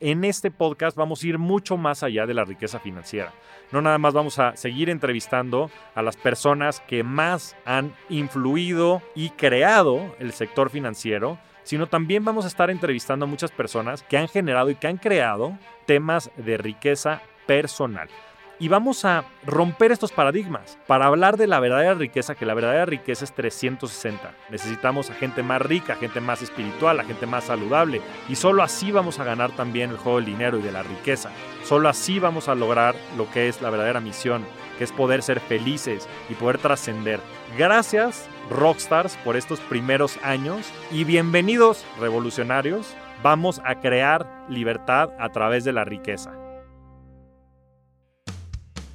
en este podcast vamos a ir mucho más allá de la riqueza financiera. No nada más vamos a seguir entrevistando a las personas que más han influido y creado el sector financiero, sino también vamos a estar entrevistando a muchas personas que han generado y que han creado temas de riqueza personal y vamos a romper estos paradigmas para hablar de la verdadera riqueza, que la verdadera riqueza es 360. Necesitamos a gente más rica, a gente más espiritual, a gente más saludable y solo así vamos a ganar también el juego del dinero y de la riqueza. Solo así vamos a lograr lo que es la verdadera misión, que es poder ser felices y poder trascender. Gracias Rockstars por estos primeros años y bienvenidos revolucionarios. Vamos a crear libertad a través de la riqueza.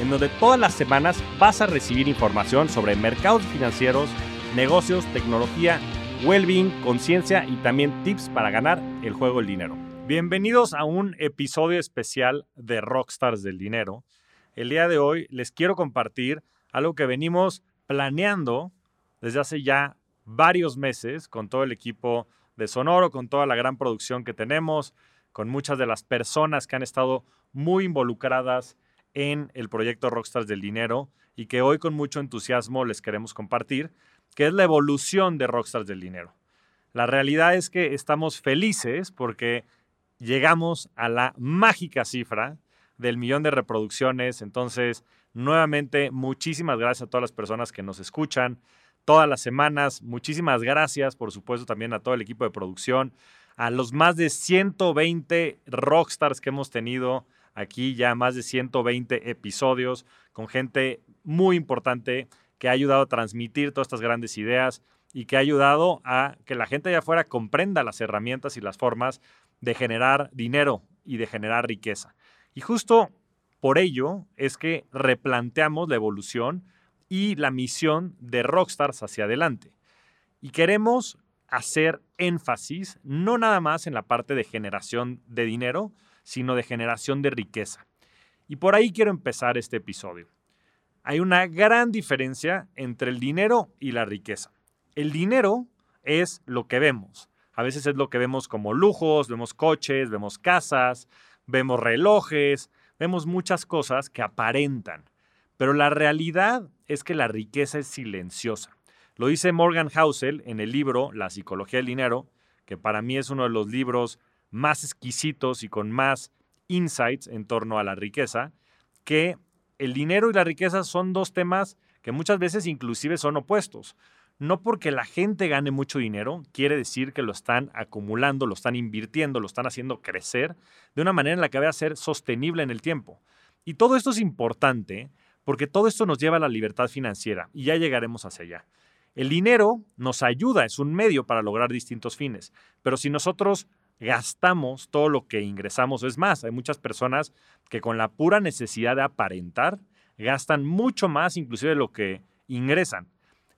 en donde todas las semanas vas a recibir información sobre mercados financieros, negocios, tecnología, well-being, conciencia y también tips para ganar el juego del dinero. Bienvenidos a un episodio especial de Rockstars del Dinero. El día de hoy les quiero compartir algo que venimos planeando desde hace ya varios meses con todo el equipo de Sonoro, con toda la gran producción que tenemos, con muchas de las personas que han estado muy involucradas en el proyecto Rockstars del Dinero y que hoy con mucho entusiasmo les queremos compartir, que es la evolución de Rockstars del Dinero. La realidad es que estamos felices porque llegamos a la mágica cifra del millón de reproducciones. Entonces, nuevamente, muchísimas gracias a todas las personas que nos escuchan todas las semanas. Muchísimas gracias, por supuesto, también a todo el equipo de producción, a los más de 120 rockstars que hemos tenido aquí ya más de 120 episodios con gente muy importante que ha ayudado a transmitir todas estas grandes ideas y que ha ayudado a que la gente allá afuera comprenda las herramientas y las formas de generar dinero y de generar riqueza. Y justo por ello es que replanteamos la evolución y la misión de Rockstars hacia adelante. Y queremos hacer énfasis no nada más en la parte de generación de dinero, sino de generación de riqueza. Y por ahí quiero empezar este episodio. Hay una gran diferencia entre el dinero y la riqueza. El dinero es lo que vemos. A veces es lo que vemos como lujos, vemos coches, vemos casas, vemos relojes, vemos muchas cosas que aparentan. Pero la realidad es que la riqueza es silenciosa. Lo dice Morgan Housel en el libro La psicología del dinero, que para mí es uno de los libros más exquisitos y con más insights en torno a la riqueza, que el dinero y la riqueza son dos temas que muchas veces inclusive son opuestos. No porque la gente gane mucho dinero, quiere decir que lo están acumulando, lo están invirtiendo, lo están haciendo crecer de una manera en la que vaya a ser sostenible en el tiempo. Y todo esto es importante porque todo esto nos lleva a la libertad financiera y ya llegaremos hacia allá. El dinero nos ayuda, es un medio para lograr distintos fines, pero si nosotros gastamos todo lo que ingresamos. Es más, hay muchas personas que con la pura necesidad de aparentar gastan mucho más inclusive de lo que ingresan.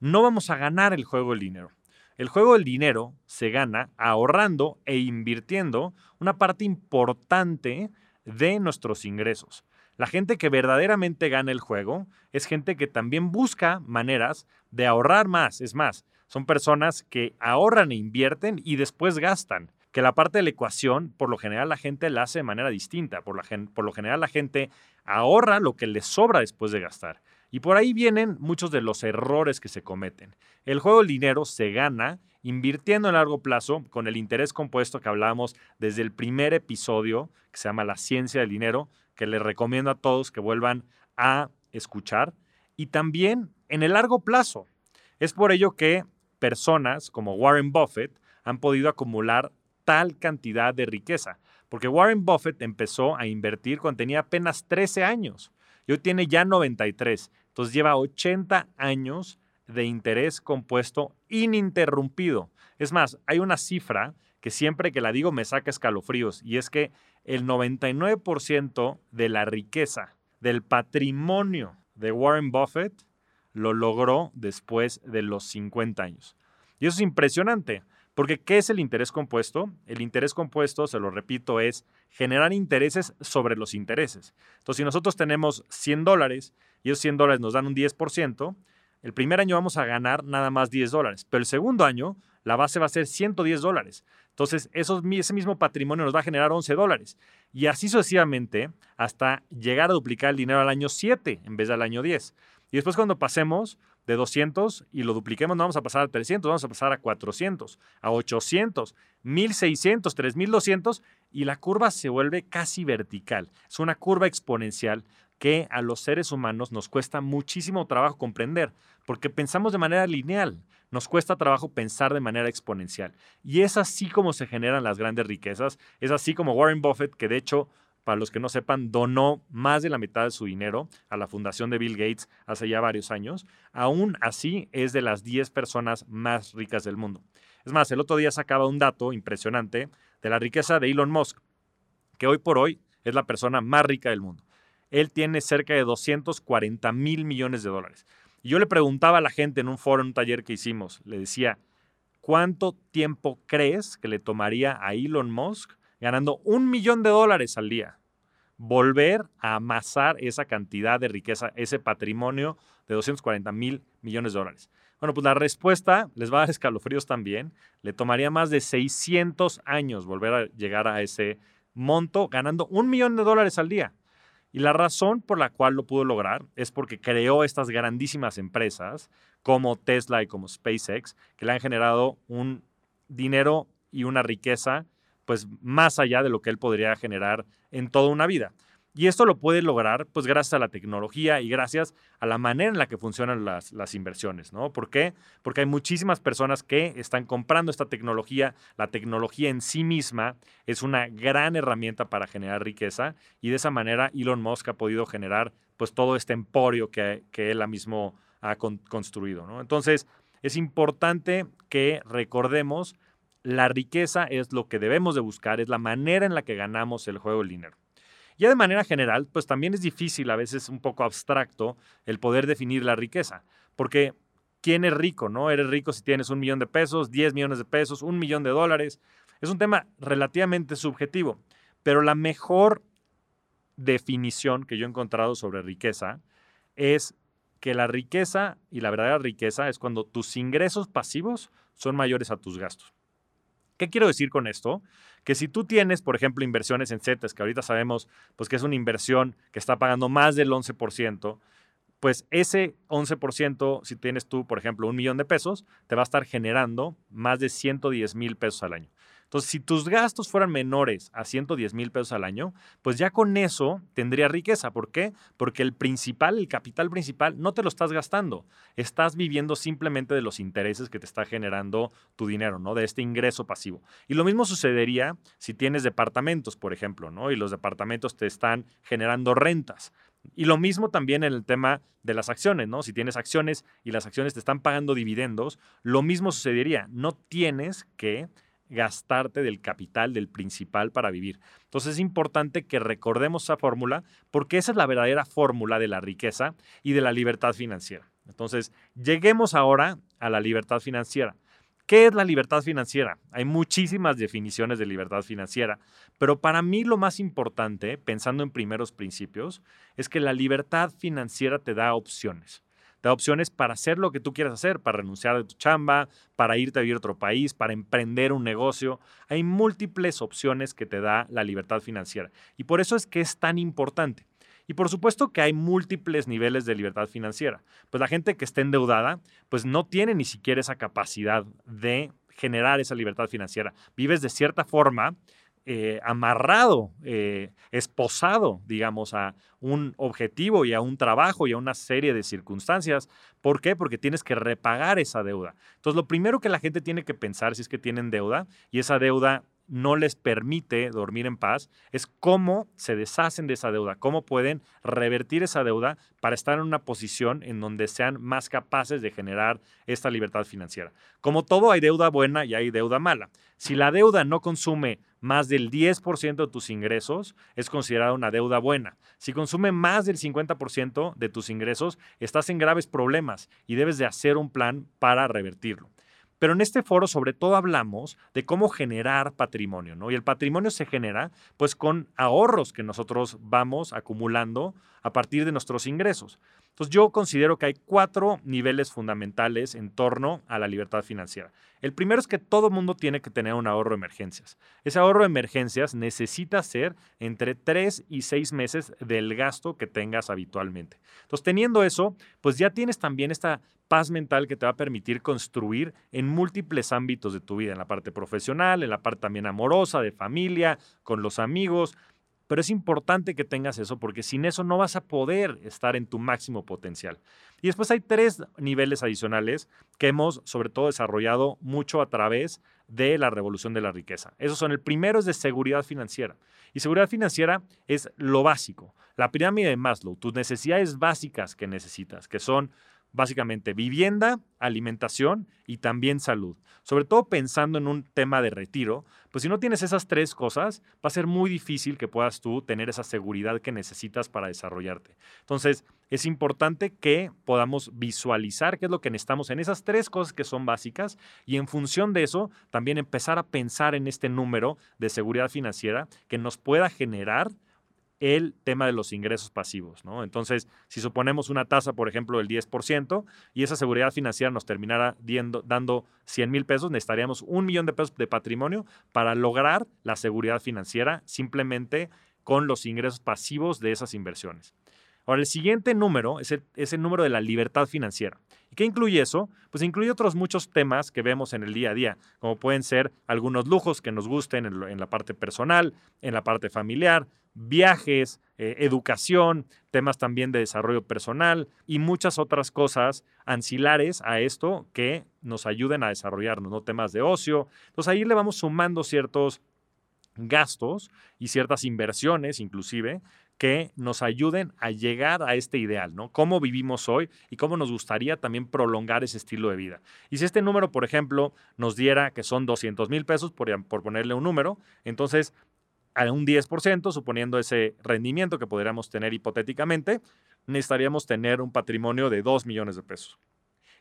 No vamos a ganar el juego del dinero. El juego del dinero se gana ahorrando e invirtiendo una parte importante de nuestros ingresos. La gente que verdaderamente gana el juego es gente que también busca maneras de ahorrar más. Es más, son personas que ahorran e invierten y después gastan que la parte de la ecuación, por lo general, la gente la hace de manera distinta. Por, lo general, la gente ahorra lo que le sobra después de gastar. Y por ahí vienen muchos de los errores que se cometen. El juego del dinero se gana invirtiendo a largo plazo con el interés compuesto que hablábamos desde el primer episodio, que se llama La ciencia del dinero, que les recomiendo a todos que vuelvan a escuchar. Y también en el largo plazo. Es por ello que personas como Warren Buffett han podido acumular tal cantidad de riqueza. Porque Warren Buffett empezó a invertir cuando tenía apenas 13 años y hoy tiene ya 93. Entonces lleva 80 años de interés compuesto ininterrumpido. Es más, hay una cifra que siempre que la digo me saca escalofríos y es que el 99% de la riqueza del patrimonio de Warren Buffett lo logró después de los 50 años. Y eso es impresionante, porque ¿qué es el interés compuesto? El interés compuesto, se lo repito, es generar intereses sobre los intereses. Entonces, si nosotros tenemos 100 dólares y esos 100 dólares nos dan un 10%, el primer año vamos a ganar nada más 10 dólares, pero el segundo año la base va a ser 110 dólares. Entonces, ese mismo patrimonio nos va a generar 11 dólares. Y así sucesivamente hasta llegar a duplicar el dinero al año 7 en vez del año 10. Y después cuando pasemos de 200 y lo dupliquemos, no vamos a pasar a 300, vamos a pasar a 400, a 800, 1600, 3200 y la curva se vuelve casi vertical. Es una curva exponencial que a los seres humanos nos cuesta muchísimo trabajo comprender, porque pensamos de manera lineal, nos cuesta trabajo pensar de manera exponencial. Y es así como se generan las grandes riquezas, es así como Warren Buffett, que de hecho, para los que no sepan, donó más de la mitad de su dinero a la fundación de Bill Gates hace ya varios años, aún así es de las 10 personas más ricas del mundo. Es más, el otro día sacaba un dato impresionante de la riqueza de Elon Musk, que hoy por hoy es la persona más rica del mundo él tiene cerca de 240 mil millones de dólares. Y yo le preguntaba a la gente en un foro, en un taller que hicimos, le decía, ¿cuánto tiempo crees que le tomaría a Elon Musk ganando un millón de dólares al día? Volver a amasar esa cantidad de riqueza, ese patrimonio de 240 mil millones de dólares. Bueno, pues la respuesta les va a dar escalofríos también. Le tomaría más de 600 años volver a llegar a ese monto ganando un millón de dólares al día. Y la razón por la cual lo pudo lograr es porque creó estas grandísimas empresas como Tesla y como SpaceX, que le han generado un dinero y una riqueza pues más allá de lo que él podría generar en toda una vida. Y esto lo puede lograr pues gracias a la tecnología y gracias a la manera en la que funcionan las, las, inversiones, ¿no? ¿Por qué? Porque hay muchísimas personas que están comprando esta tecnología. La tecnología en sí misma es una gran herramienta para generar riqueza y de esa manera Elon Musk ha podido generar pues todo este emporio que, que él mismo ha construido, ¿no? Entonces es importante que recordemos la riqueza es lo que debemos de buscar, es la manera en la que ganamos el juego del dinero. Ya de manera general, pues también es difícil, a veces un poco abstracto, el poder definir la riqueza, porque ¿quién es rico? ¿No? Eres rico si tienes un millón de pesos, 10 millones de pesos, un millón de dólares. Es un tema relativamente subjetivo, pero la mejor definición que yo he encontrado sobre riqueza es que la riqueza y la verdadera riqueza es cuando tus ingresos pasivos son mayores a tus gastos. ¿Qué quiero decir con esto? Que si tú tienes, por ejemplo, inversiones en CETES, que ahorita sabemos pues, que es una inversión que está pagando más del 11%, pues ese 11%, si tienes tú, por ejemplo, un millón de pesos, te va a estar generando más de 110 mil pesos al año. Entonces, si tus gastos fueran menores a 110 mil pesos al año, pues ya con eso tendría riqueza. ¿Por qué? Porque el principal, el capital principal, no te lo estás gastando. Estás viviendo simplemente de los intereses que te está generando tu dinero, ¿no? De este ingreso pasivo. Y lo mismo sucedería si tienes departamentos, por ejemplo, ¿no? Y los departamentos te están generando rentas. Y lo mismo también en el tema de las acciones, ¿no? Si tienes acciones y las acciones te están pagando dividendos, lo mismo sucedería. No tienes que gastarte del capital, del principal para vivir. Entonces es importante que recordemos esa fórmula porque esa es la verdadera fórmula de la riqueza y de la libertad financiera. Entonces, lleguemos ahora a la libertad financiera. ¿Qué es la libertad financiera? Hay muchísimas definiciones de libertad financiera, pero para mí lo más importante, pensando en primeros principios, es que la libertad financiera te da opciones. Da opciones para hacer lo que tú quieras hacer, para renunciar de tu chamba, para irte a vivir a otro país, para emprender un negocio. Hay múltiples opciones que te da la libertad financiera. Y por eso es que es tan importante. Y por supuesto que hay múltiples niveles de libertad financiera. Pues la gente que está endeudada, pues no tiene ni siquiera esa capacidad de generar esa libertad financiera. Vives de cierta forma eh, amarrado, eh, esposado, digamos, a un objetivo y a un trabajo y a una serie de circunstancias. ¿Por qué? Porque tienes que repagar esa deuda. Entonces, lo primero que la gente tiene que pensar si es que tienen deuda y esa deuda no les permite dormir en paz es cómo se deshacen de esa deuda, cómo pueden revertir esa deuda para estar en una posición en donde sean más capaces de generar esta libertad financiera. Como todo, hay deuda buena y hay deuda mala. Si la deuda no consume más del 10% de tus ingresos, es considerada una deuda buena. Si consume más del 50% de tus ingresos, estás en graves problemas y debes de hacer un plan para revertirlo. Pero en este foro sobre todo hablamos de cómo generar patrimonio, ¿no? Y el patrimonio se genera pues con ahorros que nosotros vamos acumulando a partir de nuestros ingresos. Entonces yo considero que hay cuatro niveles fundamentales en torno a la libertad financiera. El primero es que todo mundo tiene que tener un ahorro de emergencias. Ese ahorro de emergencias necesita ser entre tres y seis meses del gasto que tengas habitualmente. Entonces teniendo eso, pues ya tienes también esta paz mental que te va a permitir construir en múltiples ámbitos de tu vida, en la parte profesional, en la parte también amorosa, de familia, con los amigos. Pero es importante que tengas eso porque sin eso no vas a poder estar en tu máximo potencial. Y después hay tres niveles adicionales que hemos sobre todo desarrollado mucho a través de la revolución de la riqueza. Esos son el primero es de seguridad financiera. Y seguridad financiera es lo básico. La pirámide de Maslow, tus necesidades básicas que necesitas, que son básicamente vivienda, alimentación y también salud. Sobre todo pensando en un tema de retiro, pues si no tienes esas tres cosas, va a ser muy difícil que puedas tú tener esa seguridad que necesitas para desarrollarte. Entonces, es importante que podamos visualizar qué es lo que necesitamos en esas tres cosas que son básicas y en función de eso, también empezar a pensar en este número de seguridad financiera que nos pueda generar el tema de los ingresos pasivos, ¿no? Entonces, si suponemos una tasa, por ejemplo, del 10% y esa seguridad financiera nos terminara dando 100 mil pesos, necesitaríamos un millón de pesos de patrimonio para lograr la seguridad financiera simplemente con los ingresos pasivos de esas inversiones. Ahora, el siguiente número es el, número de la libertad financiera. ¿Y qué incluye eso? Pues incluye otros muchos temas que vemos en el día a día, como pueden ser algunos lujos que nos gusten en, la parte personal, en la parte familiar, viajes, eh, educación, temas también de desarrollo personal y muchas otras cosas ancilares a esto que nos ayuden a desarrollarnos, ¿no? Temas de ocio. Entonces ahí le vamos sumando ciertos gastos y ciertas inversiones inclusive que nos ayuden a llegar a este ideal, ¿no? Cómo vivimos hoy y cómo nos gustaría también prolongar ese estilo de vida. Y si este número, por ejemplo, nos diera que son 200 mil pesos, por, por ponerle un número, entonces a un 10%, suponiendo ese rendimiento que podríamos tener hipotéticamente, necesitaríamos tener un patrimonio de 2 millones de pesos.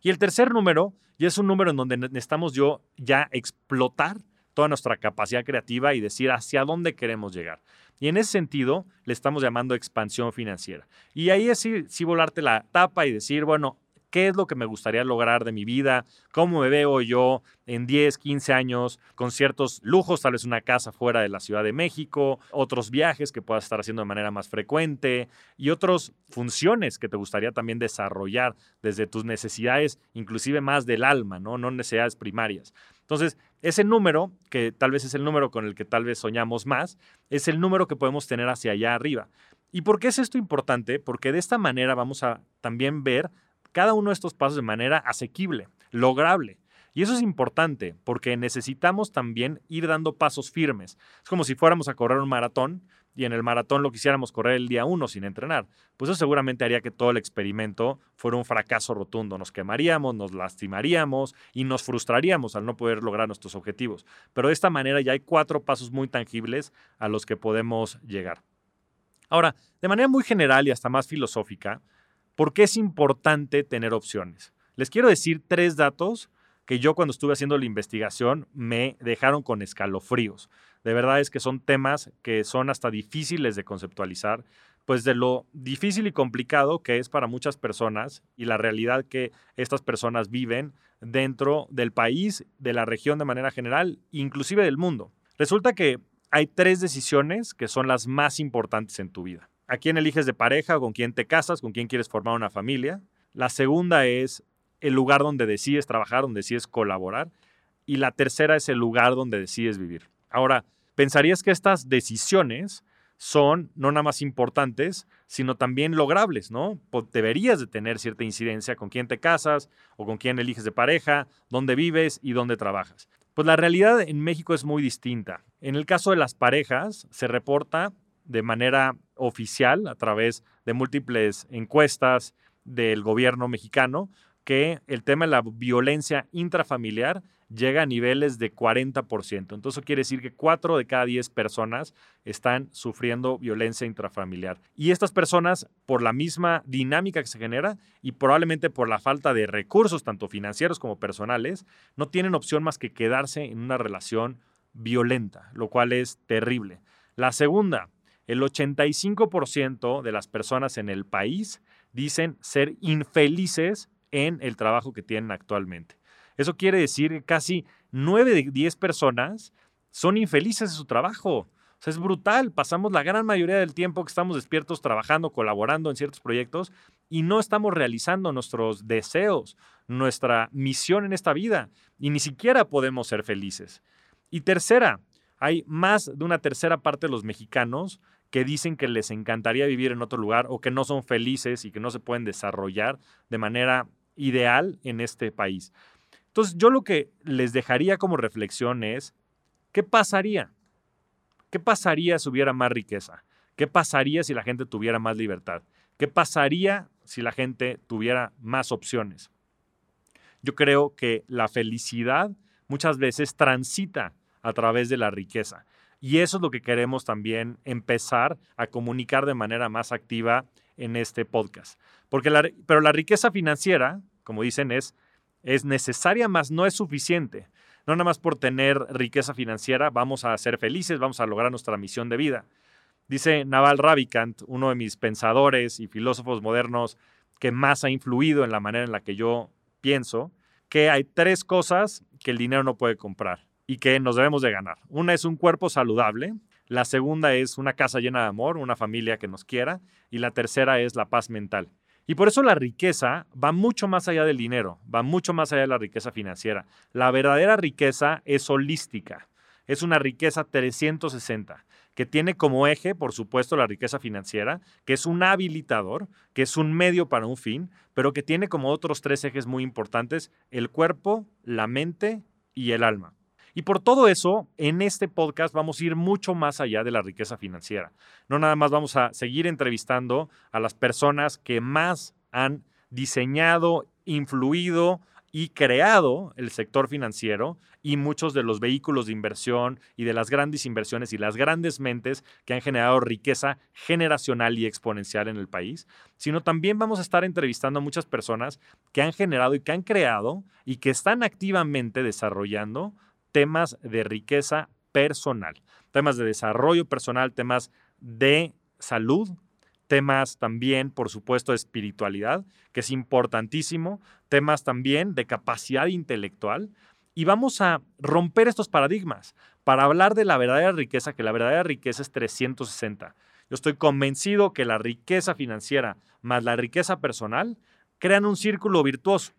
Y el tercer número, y es un número en donde necesitamos yo ya explotar toda nuestra capacidad creativa y decir hacia dónde queremos llegar. Y en ese sentido, le estamos llamando expansión financiera. Y ahí es sí, volarte la tapa y decir, bueno, ¿qué es lo que me gustaría lograr de mi vida? ¿Cómo me veo yo en 10, 15 años con ciertos lujos, tal vez una casa fuera de la Ciudad de México, otros viajes que puedas estar haciendo de manera más frecuente y otras funciones que te gustaría también desarrollar desde tus necesidades, inclusive más del alma, ¿no? No necesidades primarias. Entonces, ese número, que tal vez es el número con el que tal vez soñamos más, es el número que podemos tener hacia allá arriba. ¿Y por qué es esto importante? Porque de esta manera vamos a también ver cada uno de estos pasos de manera asequible, lograble. Y eso es importante porque necesitamos también ir dando pasos firmes. Es como si fuéramos a correr un maratón y en el maratón lo quisiéramos correr el día uno sin entrenar, pues eso seguramente haría que todo el experimento fuera un fracaso rotundo. Nos quemaríamos, nos lastimaríamos y nos frustraríamos al no poder lograr nuestros objetivos. Pero de esta manera ya hay cuatro pasos muy tangibles a los que podemos llegar. Ahora, de manera muy general y hasta más filosófica, ¿por qué es importante tener opciones? Les quiero decir tres datos que yo cuando estuve haciendo la investigación me dejaron con escalofríos. De verdad es que son temas que son hasta difíciles de conceptualizar, pues de lo difícil y complicado que es para muchas personas y la realidad que estas personas viven dentro del país, de la región de manera general, inclusive del mundo. Resulta que hay tres decisiones que son las más importantes en tu vida. ¿A quién eliges de pareja? ¿Con quién te casas? ¿Con quién quieres formar una familia? La segunda es el lugar donde decides trabajar, donde decides colaborar. Y la tercera es el lugar donde decides vivir. Ahora, pensarías que estas decisiones son no nada más importantes, sino también logrables, ¿no? Deberías de tener cierta incidencia con quién te casas o con quién eliges de pareja, dónde vives y dónde trabajas. Pues la realidad en México es muy distinta. En el caso de las parejas, se reporta de manera oficial a través de múltiples encuestas del gobierno mexicano que el tema de la violencia intrafamiliar llega a niveles de 40%. Entonces quiere decir que 4 de cada 10 personas están sufriendo violencia intrafamiliar. Y estas personas, por la misma dinámica que se genera y probablemente por la falta de recursos, tanto financieros como personales, no tienen opción más que quedarse en una relación violenta, lo cual es terrible. La segunda, el 85% de las personas en el país dicen ser infelices en el trabajo que tienen actualmente. Eso quiere decir que casi 9 de 10 personas son infelices en su trabajo. O sea, es brutal. Pasamos la gran mayoría del tiempo que estamos despiertos trabajando, colaborando en ciertos proyectos y no estamos realizando nuestros deseos, nuestra misión en esta vida y ni siquiera podemos ser felices. Y tercera, hay más de una tercera parte de los mexicanos que dicen que les encantaría vivir en otro lugar o que no son felices y que no se pueden desarrollar de manera ideal en este país. Entonces, yo lo que les dejaría como reflexión es, ¿qué pasaría? ¿Qué pasaría si hubiera más riqueza? ¿Qué pasaría si la gente tuviera más libertad? ¿Qué pasaría si la gente tuviera más opciones? Yo creo que la felicidad muchas veces transita a través de la riqueza. Y eso es lo que queremos también empezar a comunicar de manera más activa en este podcast. Porque pero la riqueza financiera, como dicen, es es necesaria, más no es suficiente. No nada más por tener riqueza financiera vamos a ser felices, vamos a lograr nuestra misión de vida. Dice Naval Ravikant, uno de mis pensadores y filósofos modernos que más ha influido en la manera en la que yo pienso, que hay tres cosas que el dinero no puede comprar y que nos debemos de ganar. Una es un cuerpo saludable, la segunda es una casa llena de amor, una familia que nos quiera y la tercera es la paz mental. Y por eso la riqueza va mucho más allá del dinero, va mucho más allá de la riqueza financiera. La verdadera riqueza es holística, es una riqueza 360, que tiene como eje, por supuesto, la riqueza financiera, que es un habilitador, que es un medio para un fin, pero que tiene como otros tres ejes muy importantes, el cuerpo, la mente y el alma. Y por todo eso, en este podcast vamos a ir mucho más allá de la riqueza financiera. No nada más vamos a seguir entrevistando a las personas que más han diseñado, influido y creado el sector financiero y muchos de los vehículos de inversión y de las grandes inversiones y las grandes mentes que han generado riqueza generacional y exponencial en el país, sino también vamos a estar entrevistando a muchas personas que han generado y que han creado y que están activamente desarrollando temas de riqueza personal, temas de desarrollo personal, temas de salud, temas también, por supuesto, de espiritualidad, que es importantísimo, temas también de capacidad intelectual. Y vamos a romper estos paradigmas para hablar de la verdadera riqueza, que la verdadera riqueza es 360. Yo estoy convencido que la riqueza financiera más la riqueza personal crean un círculo virtuoso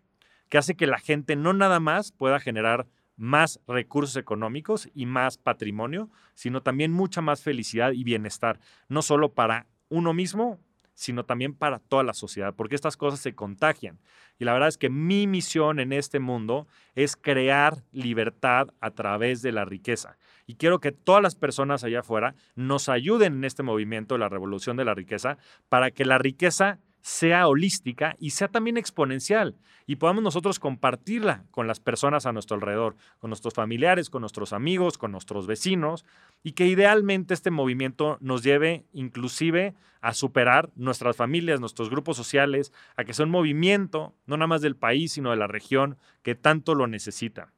que hace que la gente no nada más pueda generar más recursos económicos y más patrimonio, sino también mucha más felicidad y bienestar, no solo para uno mismo, sino también para toda la sociedad, porque estas cosas se contagian. Y la verdad es que mi misión en este mundo es crear libertad a través de la riqueza. Y quiero que todas las personas allá afuera nos ayuden en este movimiento la revolución de la riqueza para que la riqueza sea holística y sea también exponencial y podamos nosotros compartirla con las personas a nuestro alrededor, con nuestros familiares, con nuestros amigos, con nuestros vecinos y que idealmente este movimiento nos lleve inclusive a superar nuestras familias, nuestros grupos sociales, a que sea un movimiento no nada más del país, sino de la región que tanto lo necesita.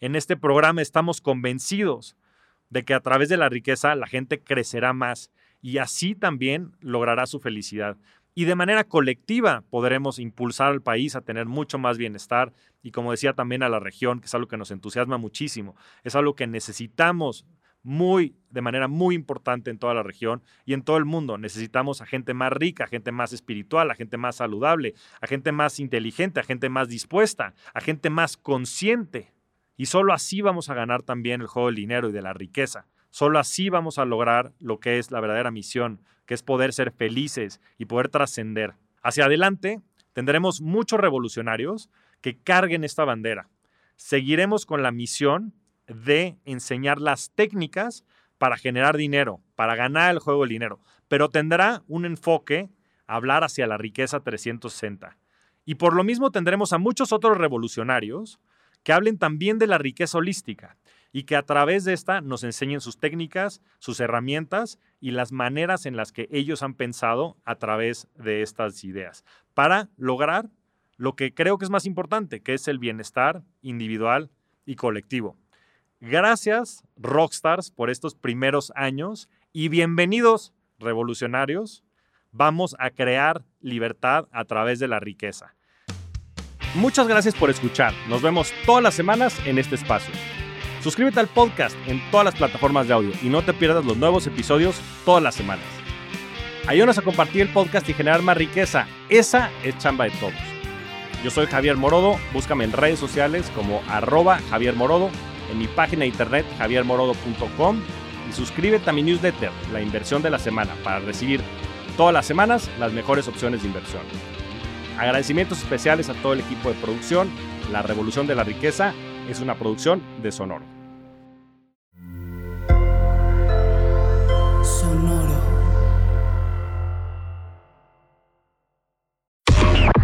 En este programa estamos convencidos de que a través de la riqueza la gente crecerá más y así también logrará su felicidad y de manera colectiva podremos impulsar al país a tener mucho más bienestar y como decía también a la región, que es algo que nos entusiasma muchísimo, es algo que necesitamos muy de manera muy importante en toda la región y en todo el mundo. Necesitamos a gente más rica, a gente más espiritual, a gente más saludable, a gente más inteligente, a gente más dispuesta, a gente más consciente. Y solo así vamos a ganar también el juego del dinero y de la riqueza. Solo así vamos a lograr lo que es la verdadera misión, que es poder ser felices y poder trascender. Hacia adelante tendremos muchos revolucionarios que carguen esta bandera. Seguiremos con la misión de enseñar las técnicas para generar dinero, para ganar el juego del dinero, pero tendrá un enfoque hablar hacia la riqueza 360. Y por lo mismo tendremos a muchos otros revolucionarios que hablen también de la riqueza holística y que a través de esta nos enseñen sus técnicas, sus herramientas y las maneras en las que ellos han pensado a través de estas ideas para lograr lo que creo que es más importante, que es el bienestar individual y colectivo. Gracias, Rockstars, por estos primeros años y bienvenidos, revolucionarios. Vamos a crear libertad a través de la riqueza. Muchas gracias por escuchar. Nos vemos todas las semanas en este espacio. Suscríbete al podcast en todas las plataformas de audio y no te pierdas los nuevos episodios todas las semanas. Ayúdanos a compartir el podcast y generar más riqueza. Esa es chamba de todos. Yo soy Javier Morodo, búscame en redes sociales como arroba Javier Morodo, en mi página de internet javiermorodo.com y suscríbete a mi newsletter, La Inversión de la Semana, para recibir todas las semanas las mejores opciones de inversión. Agradecimientos especiales a todo el equipo de producción, La Revolución de la Riqueza es una producción de Sonoro.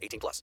18 plus.